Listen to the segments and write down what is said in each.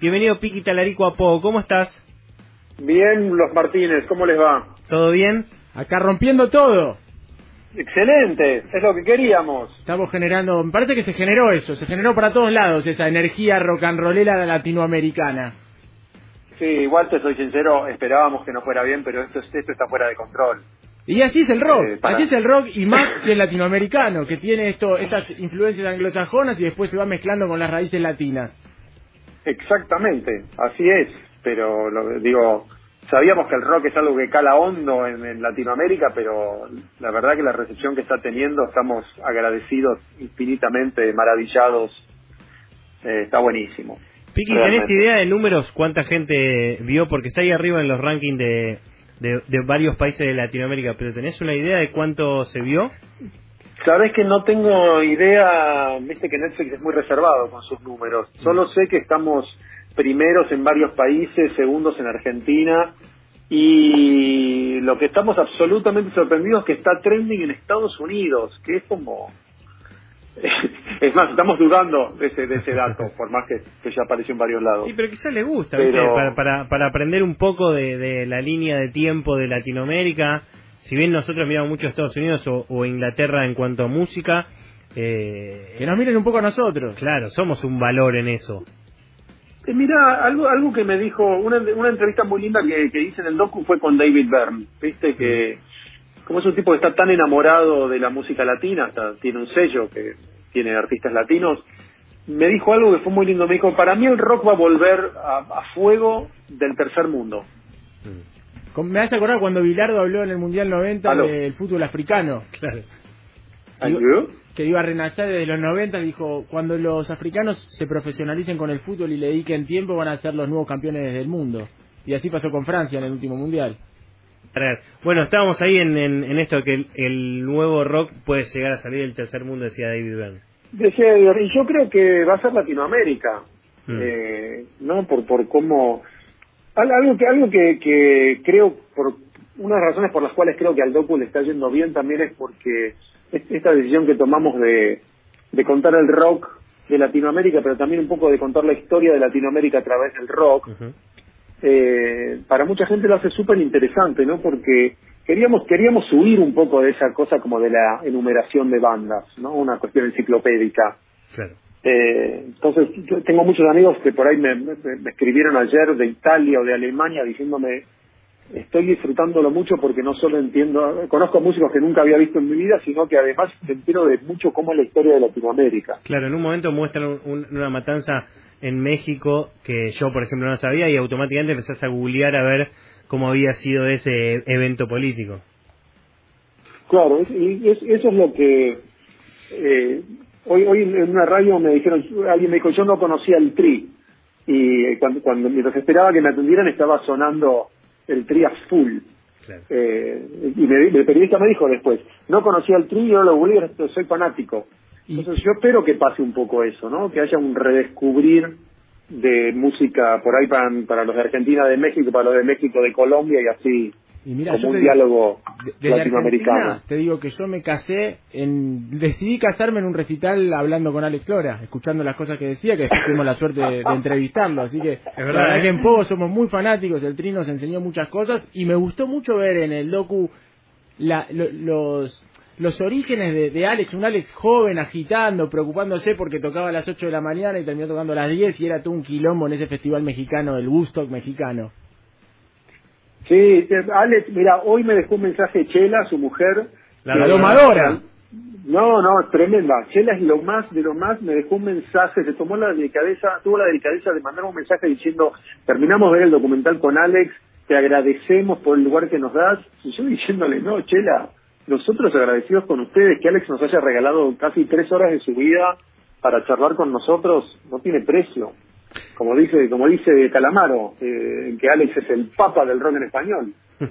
Bienvenido Piqui Talarico a Po, ¿cómo estás? Bien, los Martínez, ¿cómo les va? ¿Todo bien? Acá rompiendo todo. Excelente, es lo que queríamos. Estamos generando, me parece que se generó eso, se generó para todos lados esa energía rock and rollera latinoamericana. Sí, igual te soy sincero, esperábamos que no fuera bien, pero esto, esto está fuera de control. Y así es el rock, Eh, para- así es el rock y más si es latinoamericano, que tiene esto, estas influencias anglosajonas y después se va mezclando con las raíces latinas. Exactamente, así es, pero lo, digo, sabíamos que el rock es algo que cala hondo en, en Latinoamérica, pero la verdad que la recepción que está teniendo, estamos agradecidos infinitamente, maravillados, Eh, está buenísimo. Piqui, Realmente. ¿tenés idea de números cuánta gente vio? Porque está ahí arriba en los rankings de, de, de varios países de Latinoamérica, pero ¿tenés una idea de cuánto se vio? Sabes que no tengo idea, viste que Netflix es muy reservado con sus números. Solo sé que estamos primeros en varios países, segundos en Argentina y lo que estamos absolutamente sorprendidos es que está trending en Estados Unidos, que es como... Es más, estamos dudando de ese, de ese dato, por más que, que ya apareció en varios lados. Sí, pero quizás le gusta, Pero- ¿viste? Para, para, para aprender un poco de, de la línea de tiempo de Latinoamérica. Si bien nosotros miramos mucho Estados Unidos o, o Inglaterra en cuanto a música, eh, Que nos miren un poco a nosotros. claro, somos un valor en eso. Eh, mira, algo algo que me dijo, una, una entrevista muy linda que, que hice en el docu fue con David Byrne, viste que como es un tipo que está tan enamorado de la música latina, hasta tiene un sello que tiene artistas latinos, me dijo algo que fue muy lindo, me dijo, para mí el rock va a volver a, a fuego del tercer mundo. Con- Me hace acordar cuando Bilardo habló en el Mundial 90 Aló. del fútbol africano, Claro. Que iba a renacer desde los 90, dijo, cuando los africanos se profesionalicen con el fútbol y le dediquen tiempo van a ser los nuevos campeones del mundo. Y así pasó con Francia en el último Mundial. A ver, Bueno, estábamos ahí en, en, en esto que el, el nuevo rock puede llegar a salir del tercer mundo, decía David Byrne. Decía Edgar, y yo creo que va a ser Latinoamérica, Mm. eh, ¿no? Por, por cómo... al- Algo que, algo que, que creo, por una de las razones por las cuales creo que al docu le está yendo bien también es porque es- esta decisión que tomamos de, de contar el rock de Latinoamérica, pero también un poco de contar la historia de Latinoamérica a través del rock, eh, para mucha gente lo hace súper interesante, ¿no? Porque queríamos queríamos huir un poco de esa cosa como de la enumeración de bandas, ¿no? Una cuestión enciclopédica. Claro. Eh, entonces, yo tengo muchos amigos que por ahí me, me- me escribieron ayer de Italia o de Alemania diciéndome estoy disfrutándolo mucho porque no solo entiendo, conozco músicos que nunca había visto en mi vida, sino que además me entero de mucho cómo es la historia de Latinoamérica. Claro, en un momento muestran un- un- una matanza en México que yo, por ejemplo, no sabía y automáticamente empezás a googlear a ver cómo había sido ese evento político. Claro, es- y es- eso es lo que eh, hoy hoy en una radio me dijeron, alguien me dijo, yo no conocía el Tri y cuando, cuando mientras esperaba que me atendieran estaba sonando el Tri a full. Claro. Eh, y me- el periodista me dijo después, no conocía el Tri, yo lo googleé, soy fanático. Y- Entonces yo espero que pase un poco eso, ¿no? Que haya un redescubrir de música por ahí para, para los de Argentina, de México, para los de México, de Colombia y así, Y mira, como yo un te- diálogo de- desde latinoamericano. Argentina, te digo que yo me casé, en, decidí casarme en un recital hablando con Alex Lora, escuchando las cosas que decía, que después tuvimos la suerte de, de entrevistarlo. Así que verdad, la verdad ¿eh? que en Pogo somos muy fanáticos, el Tri nos enseñó muchas cosas y me gustó mucho ver en el docu la- lo- los los orígenes de, de Alex, un Alex joven agitando, preocupándose porque tocaba a las 8 de la mañana y terminó tocando a las 10 y era todo un quilombo en ese festival mexicano, el Woodstock mexicano. Sí, Alex, mira, hoy me dejó un mensaje Chela, su mujer. La Que- domadora. No, no, tremenda. Chela es lo más de lo más, me dejó un mensaje, se tomó la delicadeza, tuvo la delicadeza de mandar un mensaje diciendo, terminamos de ver el documental con Alex, te agradecemos por el lugar que nos das. Y yo diciéndole, no, Chela, nosotros agradecidos con ustedes que Alex nos haya regalado casi tres horas de su vida para charlar con nosotros, no tiene precio. Como dice, como dice Calamaro, eh, que Alex es el papa del rock en español.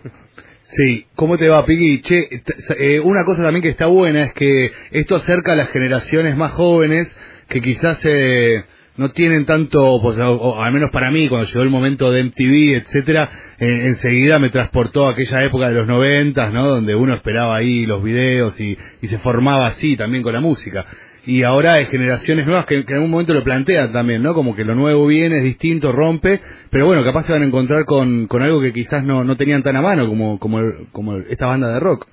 Sí, ¿cómo te va, Piggy? Che, eh, una cosa también que está buena es que esto acerca a las generaciones más jóvenes que quizás eh, no tienen tanto, pues, o, o al menos para mí, cuando llegó el momento de MTV, etcétera, eh, enseguida me transportó a aquella época de los noventas, ¿no? Donde uno esperaba ahí los videos y se formaba así también con la música. Y ahora hay generaciones nuevas que, en algún momento lo plantean también, ¿no? Como que lo nuevo viene, es distinto, rompe, pero bueno, capaz se van a encontrar con, con algo que quizás no, no tenían tan a mano como, como, como esta banda de rock.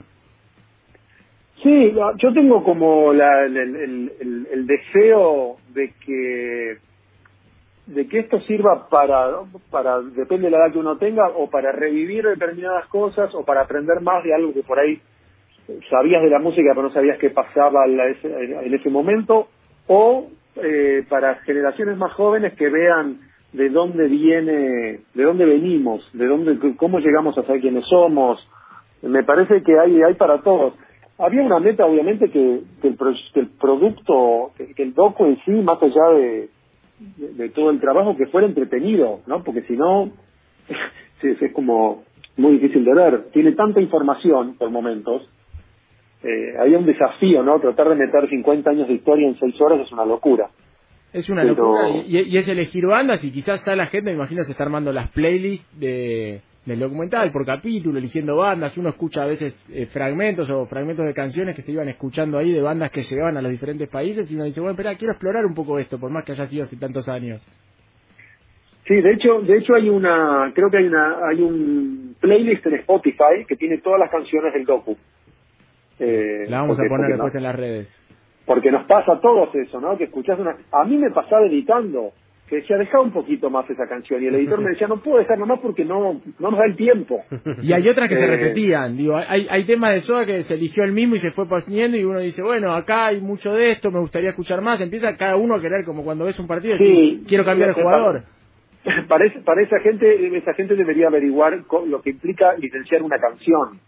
Sí, yo tengo como la, el, el, el, deseo de que de que esto sirva para, para, depende de la edad que uno tenga, o para revivir determinadas cosas, o para aprender más de algo que por ahí sabías de la música pero no sabías qué pasaba en ese momento, o eh, para generaciones más jóvenes que vean de dónde viene, de dónde venimos, de dónde, cómo llegamos a ser quienes somos. Me parece que hay, hay para todos. Había una meta, obviamente, que, que, el, el, producto, que, el docu en sí, más allá de, todo el trabajo, que fuera entretenido, ¿no? Porque si no, es, como muy difícil de ver. Tiene tanta información por momentos. Eh, había un desafío, ¿no? Tratar de meter 50 años de historia en 6 horas es una locura. Es una locura. Y, y, es elegir bandas y quizás está la gente, me imagino, se está armando las playlists de del documental por capítulo, eligiendo bandas. Uno escucha a veces eh, fragmentos o fragmentos de canciones que se iban escuchando ahí de bandas que llegaban a los diferentes países y uno dice, bueno, espera, quiero explorar un poco esto, por más que haya sido hace tantos años. Sí, de hecho, de hecho hay una, creo que hay una, hay un playlist en Spotify que tiene todas las canciones del docu. Eh, La vamos a poner después en las redes. Porque nos pasa a todos eso, ¿no? Que escuchás una, a mí me pasaba editando que decía, deja un poquito más esa canción. Y el editor me decía, no puedo dejar nomás porque no, no nos da el tiempo. Y hay otras que se eh, repetían. Digo, hay, hay temas de Soda que se eligió el mismo y se fue poniendo y uno dice, bueno, acá hay mucho de esto, me gustaría escuchar más. Empieza cada uno a querer, como cuando ves un partido, sí, quiero cambiar de jugador. Para, para, esa gente, esa gente debería averiguar lo que implica licenciar una canción.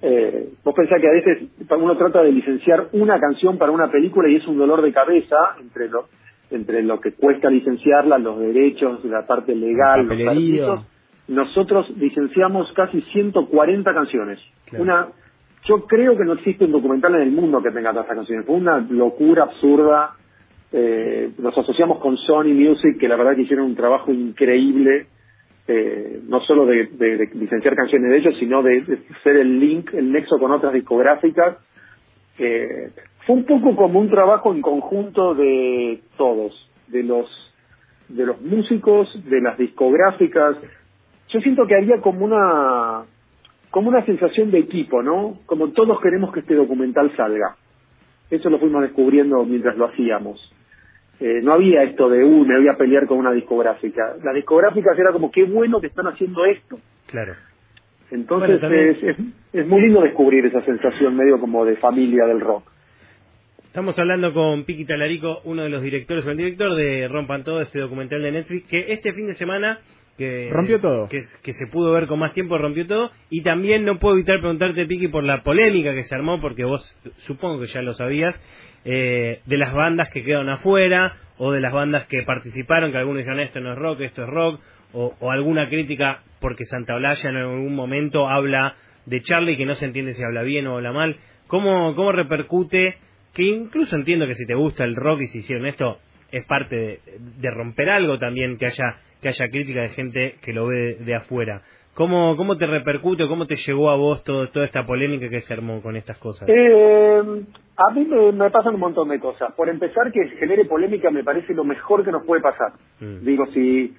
Eh, vos pensás que a veces uno trata de licenciar una canción para una película y es un dolor de cabeza entre los entre lo que cuesta licenciarla, los derechos, la parte legal, los permisos. Nosotros licenciamos casi 140 canciones. Una, yo creo que no existe un documental en el mundo que tenga tantas canciones. Fue una locura absurda. Eh, nos asociamos con Sony Music, que la verdad que hicieron un trabajo increíble, eh, no solo de, licenciar canciones de ellos, sino de, de, ser el link, el nexo con otras discográficas. Eh, fue un poco como un trabajo en conjunto de todos, de los de los músicos, de las discográficas. Yo siento que había como una como una sensación de equipo, ¿no? Como todos queremos que este documental salga. Eso lo fuimos descubriendo mientras lo hacíamos. Eh, no había esto de, uh, me voy a pelear con una discográfica. Las discográficas era como, qué bueno que están haciendo esto. Claro. Entonces es, es muy lindo descubrir esa sensación medio como de familia del rock. Estamos hablando con Piqui Talarico, uno de los directores o el director de Rompan Todo, este documental de Netflix, que este fin de semana que rompió todo. que, que, se pudo ver con más tiempo rompió todo. Y también no puedo evitar preguntarte Piqui por la polémica que se armó porque vos supongo que ya lo sabías eh, de las bandas que quedaron afuera o de las bandas que participaron que algunos dijeron esto no es rock esto es rock o, o alguna crítica porque Santa Blaya en algún momento habla de Charlie que no se entiende si habla bien o habla mal. Cómo cómo repercute que incluso entiendo que si te gusta el rock y si hicieron esto, es parte de, romper algo también que haya que haya crítica de gente que lo ve de, afuera. ¿Cómo, ¿Cómo te repercute, cómo te llegó a vos todo, toda esta polémica que se armó con estas cosas? Eh, a mí me, pasan un montón de cosas. Por empezar, que genere polémica me parece lo mejor que nos puede pasar. Mm. Digo, si,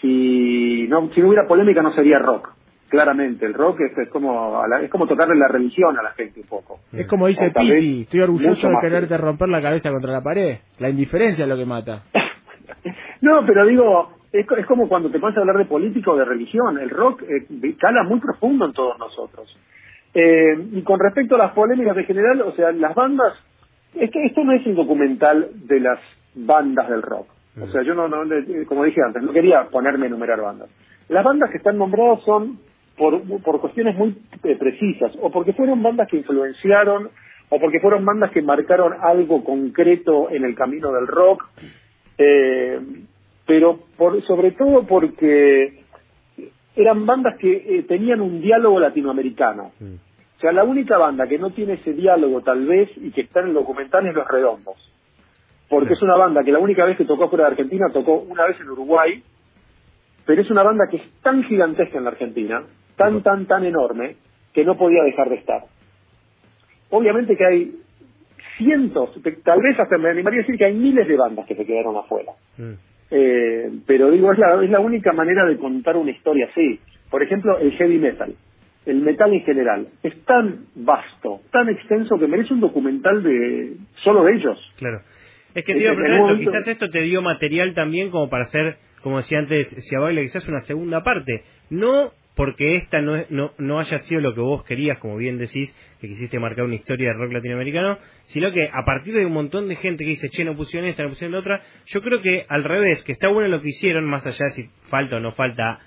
si, no, si no hubiera polémica no sería rock claramente. El rock es, como es como tocarle la religión a la gente un poco. Es como dice Piti, estoy orgulloso de quererte romper la cabeza contra la pared. La indiferencia es lo que mata. no, pero digo, es, es, como cuando te pones a hablar de política o de religión. El rock eh, cala muy profundo en todos nosotros. Eh, y con respecto a las polémicas en general, o sea, las bandas, es que esto no es un documental de las bandas del rock. O sea, yo no, no, como dije antes, no quería ponerme a enumerar bandas. Las bandas que están nombradas son por, por cuestiones muy eh, precisas, o porque fueron bandas que influenciaron, o porque fueron bandas que marcaron algo concreto en el camino del rock, eh, pero por, sobre todo porque eran bandas que eh, tenían un diálogo latinoamericano. Mm. O sea, la única banda que no tiene ese diálogo tal vez y que está en el documental es Los Redondos. Porque es una banda que la única vez que tocó fuera de Argentina tocó una vez en Uruguay, pero es una banda que es tan gigantesca en la Argentina tan, tan, tan enorme que no podía dejar de estar. Obviamente que hay cientos, tal vez hasta me animaría a decir que hay miles de bandas que se quedaron afuera. Eh, pero digo, es la, es la única manera de contar una historia así. Por ejemplo, el heavy metal, el metal en general, es tan vasto, tan extenso que merece un documental de solo de ellos. Claro. Es que te digo, momento- quizás esto te dio material también como para hacer, como decía antes, si a baile quizás una segunda parte. No porque esta no, es- no, no haya sido lo que vos querías, como bien decís, que quisiste marcar una historia de rock latinoamericano, sino que a partir de un montón de gente que dice, che, no pusieron esta, no pusieron la otra, yo creo que al revés, que está bueno lo que hicieron, más allá de si falta o no falta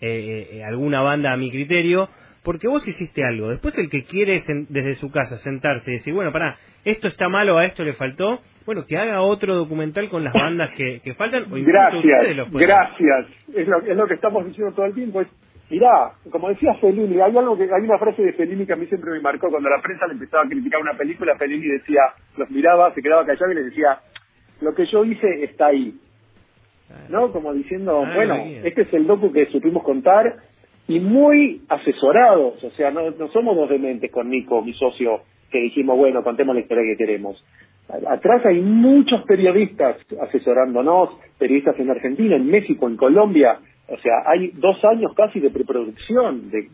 eh, eh, alguna banda a mi criterio, porque vos hiciste algo. Después el que quiere desde su casa sentarse y decir, bueno, pará, esto está malo, a esto le faltó, bueno, que haga otro documental con las bandas que, que faltan, o incluso ustedes Gracias, los gracias. Es lo, es lo que estamos diciendo todo el tiempo. Es, mirá, como decía Fellini, hay algo que hay una frase de Fellini que a mí siempre me marcó cuando la prensa le empezaba a criticar una película, Fellini decía, los miraba, se quedaba callado y les decía, lo que yo hice está ahí. ¿No? Como diciendo, Ah, bueno, este es el docu que supimos contar y muy asesorados, o sea, no, no somos dos dementes con Nico, mi socio, que dijimos, bueno, contemos la historia que queremos. Atrás hay muchos periodistas asesorándonos, periodistas en Argentina, en México, en Colombia. O sea, hay dos años casi de preproducción, de,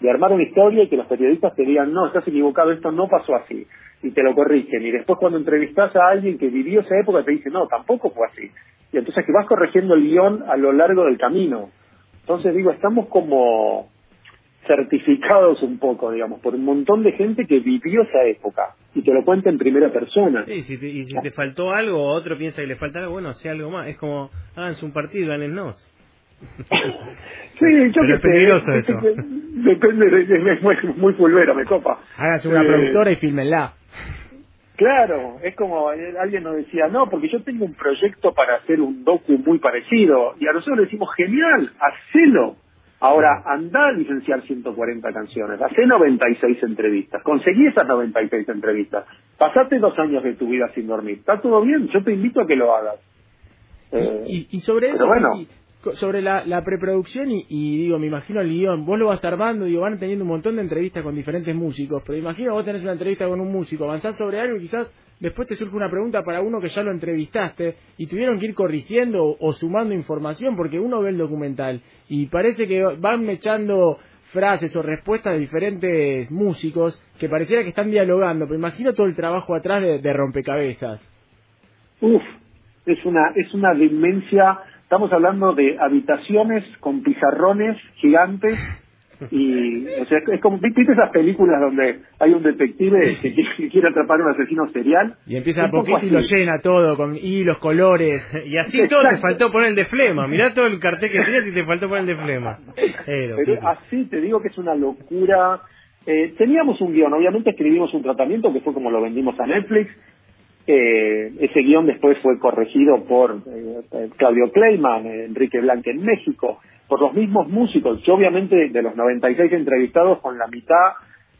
de, armar una historia y que los periodistas te digan, no, estás equivocado, esto no pasó así. Y te lo corrigen. Y después cuando entrevistas a alguien que vivió esa época te dice, no, tampoco fue así. Y entonces que vas corrigiendo el guion a lo largo del camino. Entonces digo, estamos como certificados un poco, digamos, por un montón de gente que vivió esa época y te lo cuenta en primera persona. Sí, si te- y si te faltó algo otro piensa que le falta algo, bueno, sea algo más. Es como, háganse un partido y ganennos. Sí, yo Pero es peligroso sé, eso. Depende, de, muy, muy fulvero, me copa. Háganse una Eh, productora y filmenla. Claro, es como eh, alguien nos decía, no, porque yo tengo un proyecto para hacer un docu muy parecido. Y a nosotros le decimos, genial, hacelo. Ahora, anda a licenciar 140 canciones, hace 96 entrevistas, conseguí esas 96 entrevistas, pasate dos años de tu vida sin dormir, está todo bien, yo te invito a que lo hagas. Eh, Y, y sobre eso, bueno. Sobre la, la preproducción y, digo, me imagino el guion, vos lo vas armando, digo, van teniendo un montón de entrevistas con diferentes músicos, pero imagino vos tenés una entrevista con un músico, avanzás sobre algo y quizás después te surge una pregunta para uno que ya lo entrevistaste y tuvieron que ir corrigiendo o, o sumando información porque uno ve el documental y parece que van echando frases o respuestas de diferentes músicos que pareciera que están dialogando, pero imagino todo el trabajo atrás de, de rompecabezas. Uf, es una, es una demencia. Estamos hablando de habitaciones con pizarrones gigantes y, o sea, es como, ¿viste esas películas donde hay un detective que quiere, que quiere atrapar a un asesino serial? Y empieza a poquito y lo llena todo con hilos, colores. Y así todo te faltó poner el de flema. Mirá todo el cartel que tenías y te faltó poner el de flema. Pero, Pero así te digo que es una locura. Eh, teníamos un guion, obviamente escribimos un tratamiento que fue como lo vendimos a Netflix. Eh, ese guion después fue corregido por eh, Claudio Kleiman, Enrique Blanque en México, por los mismos músicos. Yo obviamente de los 96 entrevistados con la mitad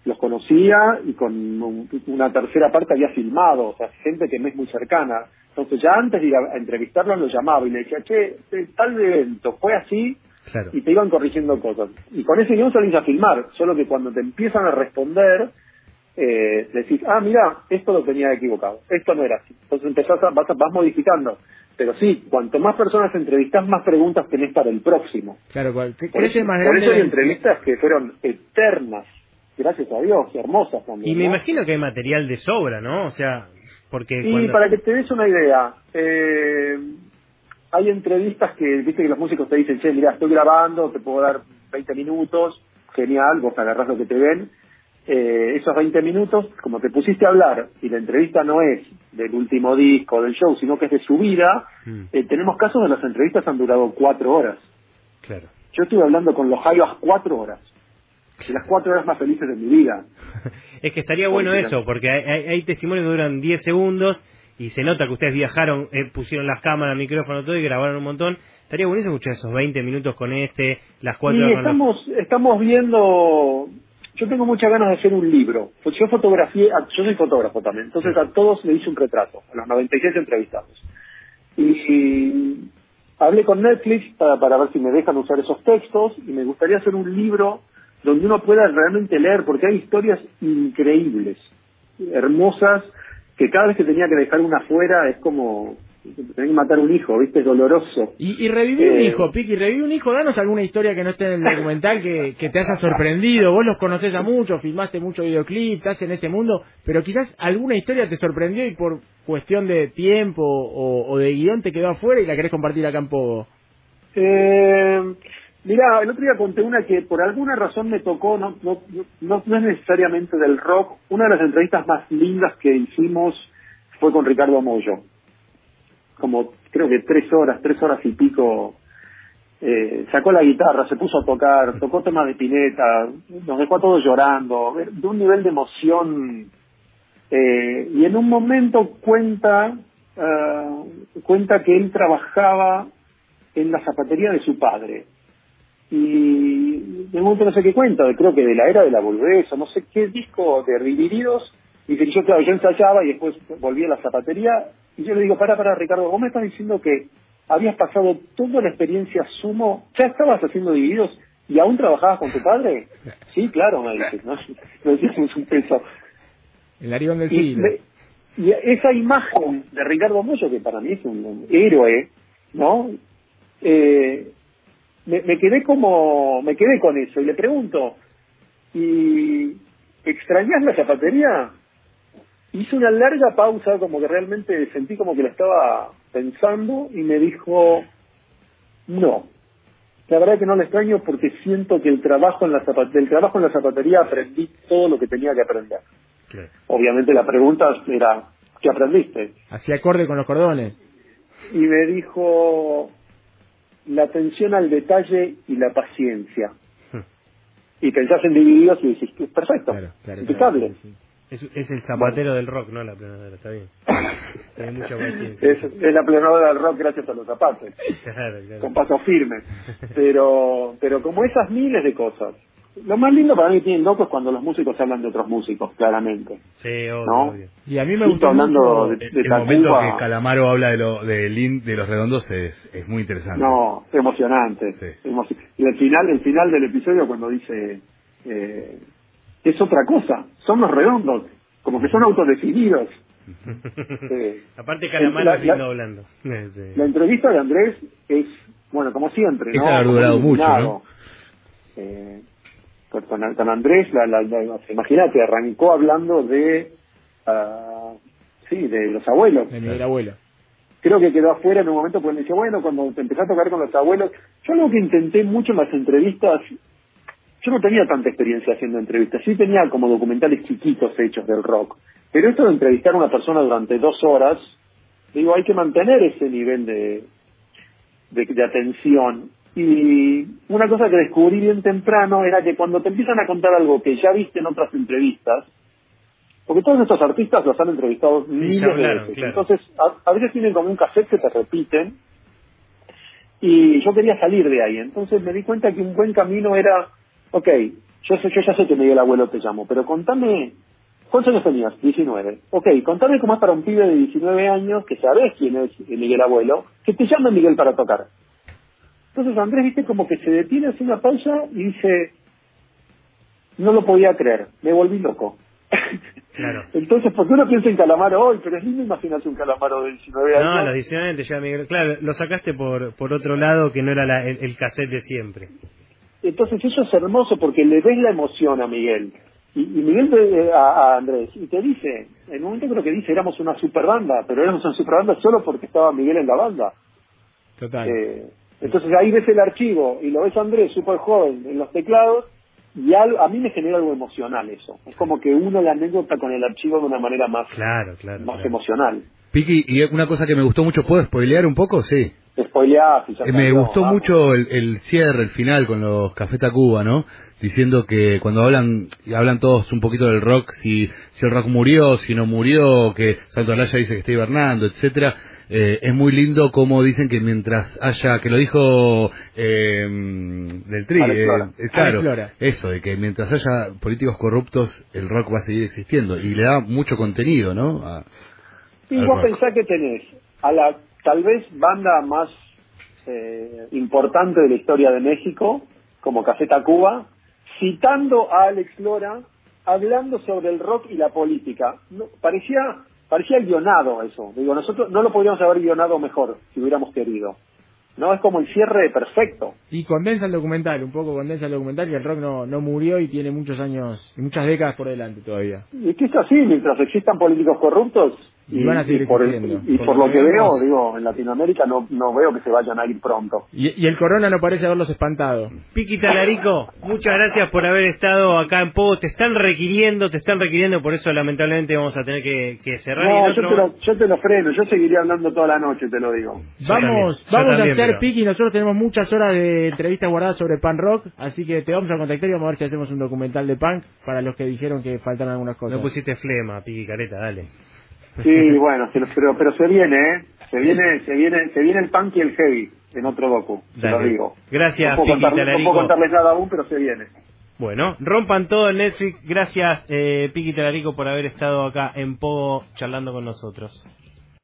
los conocía y con un- una tercera parte había filmado, o sea, gente que me es muy cercana. Entonces ya antes de ir a, entrevistarlos lo llamaba y le decía, che, eh, tal evento fue así, claro. y te iban corrigiendo cosas. Y con ese guion salís a filmar, solo que cuando te empiezan a responder, eh, decís, ah, mira, esto lo tenía equivocado, esto no era así. Entonces empezás a, vas, a- vas modificando. Pero sí, cuanto más personas entrevistas, más preguntas tenés para el próximo. Claro, cual- ¿qué Por eso, más por grande? eso hay entrevistas que fueron eternas, gracias a Dios, y hermosas también. Y me ¿no? imagino que hay material de sobra, ¿no? O sea, porque Y cuando... para que te des una idea, eh, hay entrevistas que, viste que los músicos te dicen, che, mira, estoy grabando, te puedo dar 20 minutos, genial, vos agarrás lo que te ven. Eh, esos 20 minutos, como te pusiste a hablar, y la entrevista no es del último disco, del show, sino que es de su vida, Mm, eh, tenemos casos donde las entrevistas han durado cuatro horas. claro. Yo estuve hablando con los Jaivas cuatro horas. Las cuatro horas más felices de mi vida. Es que estaría bueno Porque- eso, porque hay, hay- hay testimonios que duran 10 segundos y se nota que ustedes viajaron, eh, pusieron las cámaras, micrófono, todo y grabaron un montón. Estaría buenísimo escuchar esos 20 minutos con este, las 4 Y horas los- estamos, estamos viendo, yo tengo muchas ganas de hacer un libro. Pues yo fotografié, a- yo soy fotógrafo también, entonces a todos le hice un retrato, a los 96 entrevistados. Y, y hablé con Netflix para, para ver si me dejan usar esos textos y me gustaría hacer un libro donde uno pueda realmente leer, porque hay historias increíbles, hermosas, que cada vez que tenía que dejar una afuera es como tener que matar un hijo, ¿viste? Es doloroso. Y, y reviví un Eh, hijo, Piqui, reviví un hijo. Danos alguna historia que no esté en el documental que, que te haya sorprendido. Vos los conocés a mucho, filmaste mucho videoclip, estás en ese mundo, pero quizás alguna historia te sorprendió y por cuestión de tiempo o, o de guion te quedó afuera y la querés compartir acá en Pogo. Eh, mira, el otro día conté una que por alguna razón me tocó, no, no, no, no es necesariamente del rock. Una de las entrevistas más lindas que hicimos fue con Ricardo Mollo. Como creo que tres horas, tres horas y pico. Eh, sacó la guitarra, se puso a tocar, tocó temas de pineta, nos dejó a todos llorando, de un nivel de emoción. eh, y en un momento cuenta, ah, cuenta que él trabajaba en la zapatería de su padre. Y de momento no sé qué cuenta, creo que de la era de la boludez, o no sé qué disco de Divididos, y que yo, claro, yo ensayaba y después volví a la zapatería, y yo le digo, para, para, Ricardo, vos me estás diciendo que habías pasado toda la experiencia sumo, ya estabas haciendo Divididos y aún trabajabas con tu padre. Sí, claro, me dices, ¿no? Me decías un peso. El Arión del Y, me- y esa imagen de Ricardo Mollo, que para mí es un, un héroe, ¿no? Eh, me, me quedé como, me quedé con eso y le pregunto, ¿y extrañas la zapatería? Hizo una larga pausa, como que realmente sentí como que la estaba pensando y me dijo, no. La verdad que no la extraño porque siento que el trabajo en la del trabajo en la zapatería aprendí todo lo que tenía que aprender. Claro. Obviamente la pregunta era, ¿qué aprendiste? Así acorde con los cordones. Y me dijo, la atención al detalle y la paciencia. Y pensás en divididos y decís, "Es perfecto, Claro, claro. impecable. sí. Es, es el zapatero del rock, no la planadora, está bien. Tiene mucha paciencia. Es, es la plenadora del rock gracias a los zapatos, Claro, claro. con paso firme. Pero, pero como esas miles de cosas. Lo más lindo para mí que tienen locos es cuando los músicos hablan de otros músicos, claramente. Sí, obvio, ¿No? obvio. Y a mí me gustó hablando de- El, el momento que Calamaro habla de, lo, de, Lin- de los redondos es, es muy interesante. No, emocionante. Sí. Y el final, el final del episodio cuando dice eh, es otra cosa, son los redondos, como que son autodefinidos. Eh, Aparte Calamaro la- hablando. Sí. La entrevista de Andrés es, bueno, como siempre, ¿no? ha durado mucho. ¿no? Eh, con, Andrés, la, la, la- imagínate, arrancó hablando de, ah, sí, de los abuelos. De Miguel Abuelo. creo que quedó afuera en un momento porque me dice, bueno, cuando te empecé a tocar con los abuelos, yo lo que intenté mucho en las entrevistas, yo no tenía tanta experiencia haciendo entrevistas, sí tenía como documentales chiquitos hechos del rock, pero esto de entrevistar a una persona durante dos horas, digo, hay que mantener ese nivel de, de, de atención. Y una cosa que descubrí bien temprano era que cuando te empiezan a contar algo que ya viste en otras entrevistas, porque todos estos artistas los han entrevistado Sí, miles hablaron, de veces. claro. Entonces, a, a veces tienen como un cassette que te repiten. Y yo quería salir de ahí. Entonces me di cuenta que un buen camino era, ok, yo, sé, yo ya sé que Miguel Abuelo te llamo, pero contame, ¿cuántos años tenías? 19. Ok, contame cómo es para un pibe de 19 años, que sabes quién es Miguel Abuelo, que te llame Miguel para tocar. Entonces Andrés, viste, como que se detiene, hace una pausa y dice, no lo podía creer, me volví loco. Claro. Entonces, porque uno piensa en Calamaro hoy, pero es lindo imaginarse un Calamaro de 19 años. No, los 19 te lleva Miguel. Claro, lo sacaste por por otro lado que no era la- el, el cassette de siempre. Entonces eso es hermoso porque le ves la emoción a Miguel. Y, y Miguel ve a, a Andrés y te dice, en un momento creo que dice, éramos una super banda, pero éramos una super banda solo porque estaba Miguel en la banda. Total. Eh, entonces ahí ves el archivo y lo ves a Andrés súper joven en los teclados y algo- a mí me genera algo emocional eso. Es como que uno la anécdota con el archivo de una manera más, Claro, claro. más claro. emocional. Piqui, y una cosa que me gustó mucho, ¿puedo spoilear un poco? Sí. Spoileás y ya Eh, Me salió, gustó vamos. mucho el, el cierre, el final con los Café Tacuba, ¿no? Diciendo que cuando hablan y hablan todos un poquito del rock, si, si el rock murió, si no murió, que Santo Alaya dice que está hibernando, etcétera, eh, es muy lindo como dicen que mientras haya, que lo dijo eh, del Tri, eh, claro, eso, de que mientras haya políticos corruptos, el rock va a seguir existiendo y le da mucho contenido, ¿no? A- Y vos rock. pensás que tenés a la tal vez banda más eh, importante de la historia de México, como Café Tacuba, citando a Alex Lora, hablando sobre el rock y la política. No, parecía parecía guionado eso. Digo, nosotros no lo podríamos haber guionado mejor si hubiéramos querido. No, es como el cierre perfecto. Y condensa el documental, un poco condensa el documental, que el rock no, no murió y tiene muchos años, muchas décadas por delante todavía. Y es que es así, mientras existan políticos corruptos, Y van a seguir por, el- existiendo. y Por por lo lo que veo, digo, en Latinoamérica no, no veo que se vayan a ir pronto. Y, y el corona no parece haberlos espantado. Piqui Talarico, muchas gracias por haber estado acá en Pogo. Te están requiriendo, te están requiriendo, por eso lamentablemente vamos a tener que, que cerrar. y No, yo te, lo, yo te lo freno, yo seguiría hablando toda la noche, te lo digo. Yo Vamos, también, vamos a hacer pero- Piki, nosotros tenemos muchas horas de entrevistas guardadas sobre pan rock, así que te vamos a contactar y vamos a ver si hacemos un documental de punk para los que dijeron que faltan algunas cosas. No pusiste flema, Piqui Careta, dale. Sí, bueno, se lo- pero, pero se viene, ¿eh? Se viene, se viene, se viene el punk y el heavy en otro docu, te lo digo. Gracias, no puedo, Piqui no puedo contarles nada aún, pero se viene. Bueno, rompan todo en Netflix. Gracias, eh, Piqui Talarico, por haber estado acá en Pogo charlando con nosotros.